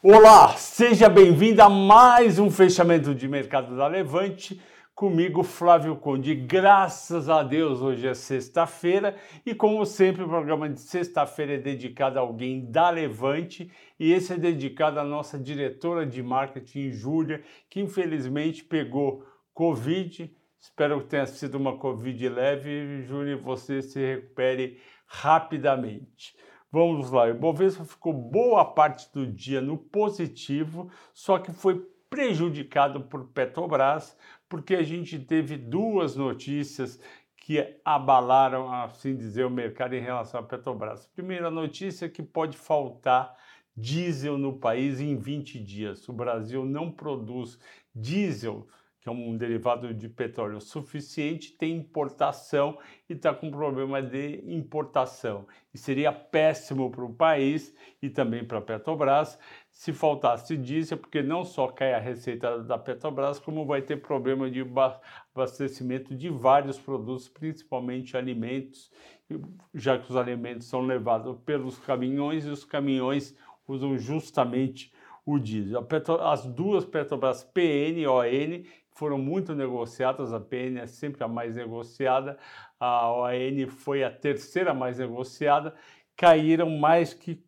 Olá, seja bem-vindo a mais um fechamento de mercado da Levante. Comigo, Flávio Conde. Graças a Deus, hoje é sexta-feira e, como sempre, o programa de sexta-feira é dedicado a alguém da Levante e esse é dedicado à nossa diretora de marketing, Júlia, que infelizmente pegou Covid. Espero que tenha sido uma Covid leve, Júlia, você se recupere rapidamente. Vamos lá, o Ibovespa ficou boa parte do dia no positivo, só que foi prejudicado por Petrobras, porque a gente teve duas notícias que abalaram, assim dizer, o mercado em relação à Petrobras. Primeira notícia é que pode faltar diesel no país em 20 dias. O Brasil não produz diesel que é um derivado de petróleo suficiente, tem importação e está com problema de importação. E seria péssimo para o país e também para a Petrobras se faltasse diesel, porque não só cai a receita da Petrobras, como vai ter problema de abastecimento de vários produtos, principalmente alimentos, já que os alimentos são levados pelos caminhões e os caminhões usam justamente o diesel. As duas Petrobras PN e ON foram muito negociadas, a PN é sempre a mais negociada, a OAN foi a terceira mais negociada, caíram mais que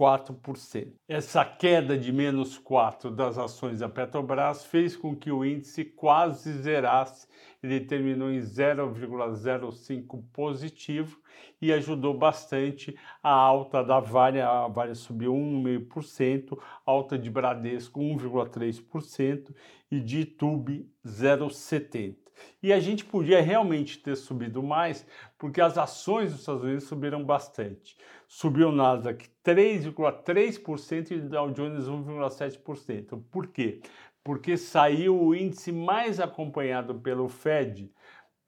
4%. Essa queda de menos 4% das ações da Petrobras fez com que o índice quase zerasse, ele terminou em 0,05 positivo e ajudou bastante a alta da Vale, a Vale subiu 1,5%, alta de Bradesco 1,3% e de Itube 0,70%. E a gente podia realmente ter subido mais, porque as ações dos Estados Unidos subiram bastante. Subiu o Nasdaq 3,3% e o Dow Jones 1,7%. Por quê? Porque saiu o índice mais acompanhado pelo Fed,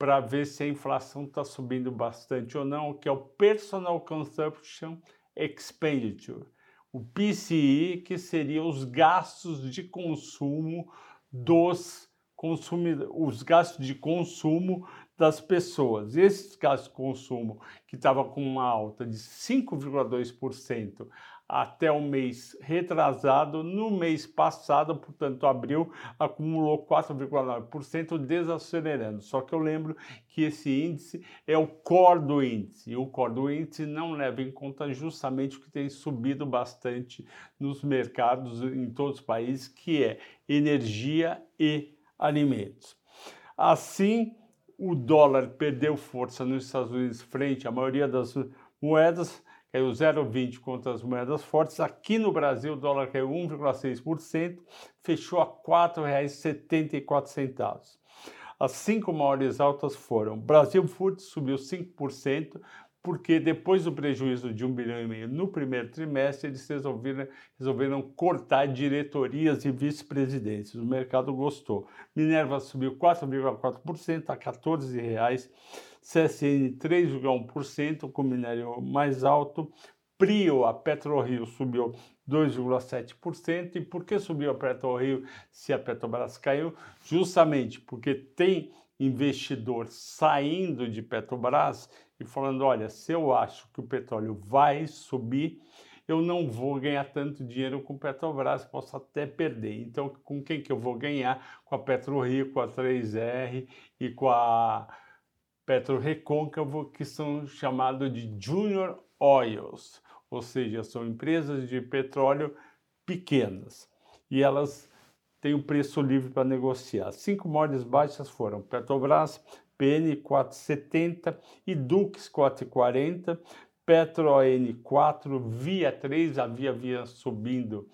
para ver se a inflação está subindo bastante ou não, que é o Personal Consumption Expenditure, o PCI, que seria os gastos de consumo dos consumidores, os gastos de consumo das pessoas. Esses gastos de consumo, que estava com uma alta de 5,2% até o mês retrasado. No mês passado, portanto, abril, acumulou 4,9%, desacelerando. Só que eu lembro que esse índice é o core do índice. E o core do índice não leva em conta justamente o que tem subido bastante nos mercados em todos os países, que é energia e alimentos. Assim, o dólar perdeu força nos Estados Unidos frente à maioria das moedas, caiu 0,20 contra as moedas fortes. Aqui no Brasil, o dólar caiu 1,6%, fechou a R$ 4,74. As cinco maiores altas foram Brasil Foods subiu 5%, porque depois do prejuízo de um bilhão e meio no primeiro trimestre, eles resolveram, resolveram cortar diretorias e vice-presidentes. O mercado gostou. Minerva subiu 4,4% a R$ 14,00. CSN 3,1%, com minério mais alto. Prio, a PetroRio, subiu 2,7%. E por que subiu a PetroRio se a Petrobras caiu? Justamente porque tem investidor saindo de Petrobras e falando: olha, se eu acho que o petróleo vai subir, eu não vou ganhar tanto dinheiro com Petrobras, posso até perder. Então, com quem que eu vou ganhar? Com a PetroRio, com a 3R e com a Petro Recôncavo, que são chamados de Junior Oils, ou seja, são empresas de petróleo pequenas e elas têm o preço livre para negociar. Cinco maiores baixas foram Petrobras, PN 470 e Dux 440, Petro N4, Via 3, a Via vinha subindo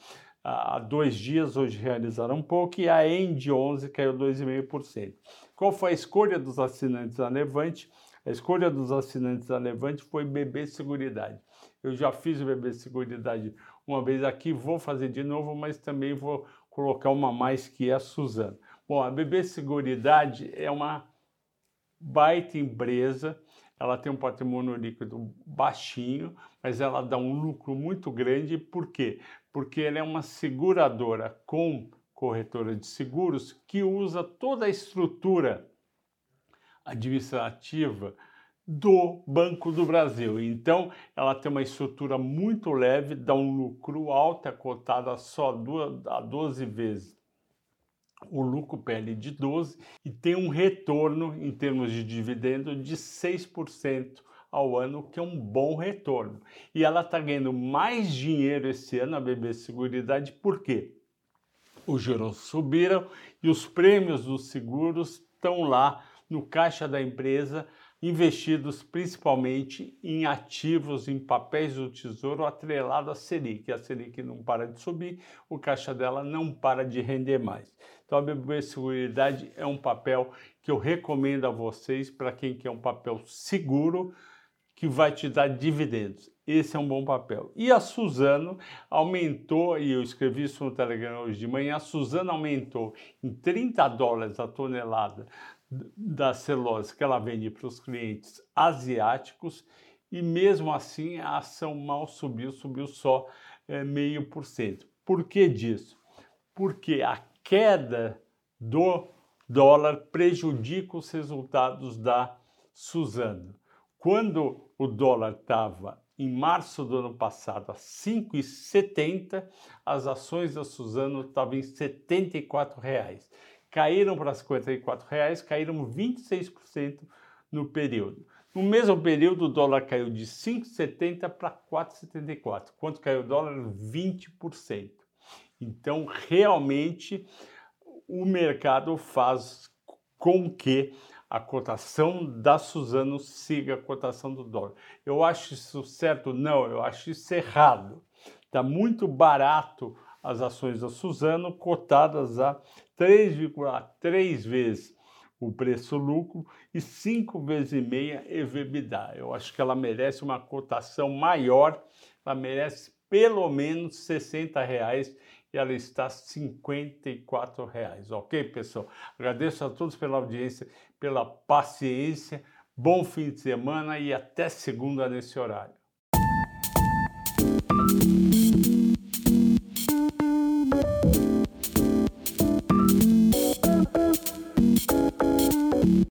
há dois dias, hoje realizaram um pouco, e a End 11 caiu 2,5%. Qual foi a escolha dos assinantes da Levante? A escolha dos assinantes da Levante foi BB Seguridade. Eu já fiz o BB Seguridade uma vez aqui, vou fazer de novo, mas também vou colocar uma mais que é a Suzana. Bom, a BB Seguridade é uma baita empresa, ela tem um patrimônio líquido baixinho, mas ela dá um lucro muito grande, por quê? Porque ela é uma seguradora com corretora de seguros que usa toda a estrutura administrativa do Banco do Brasil. Então, ela tem uma estrutura muito leve, dá um lucro alto, é cotada só a 12 vezes o lucro PL de 12 e tem um retorno em termos de dividendo de 6% ao ano, que é um bom retorno. E ela está ganhando mais dinheiro esse ano, a BB Seguridade, por quê? Os juros subiram e os prêmios dos seguros estão lá no caixa da empresa investidos principalmente em ativos, em papéis do tesouro atrelado à Selic. A Selic não para de subir, o caixa dela não para de render mais. Então a BB Seguridade é um papel que eu recomendo a vocês para quem quer um papel seguro que vai te dar dividendos. Esse é um bom papel. E a Suzano aumentou, e eu escrevi isso no Telegram hoje de manhã, a Suzano aumentou em 30 dólares a tonelada da celulose que ela vende para os clientes asiáticos e mesmo assim a ação mal subiu, subiu só é, meio por cento. Por que disso? Porque a queda do dólar prejudica os resultados da Suzano. Quando o dólar estava em março do ano passado a 5,70, as ações da Suzano estavam em 74 reais caíram para 54 reais, caíram 26% no período. No mesmo período, o dólar caiu de 5,70 para 4,74. Quanto caiu o dólar? 20%. Então, realmente, o mercado faz com que a cotação da Suzano siga a cotação do dólar. Eu acho isso certo? Não, eu acho isso errado. Está muito barato as ações da Suzano cotadas a 3,3 vezes o preço-lucro e 5 vezes e meia EVBDA. Eu acho que ela merece uma cotação maior, ela merece pelo menos 60 reais e ela está 54 reais, ok, pessoal? Agradeço a todos pela audiência, pela paciência, bom fim de semana e até segunda nesse horário.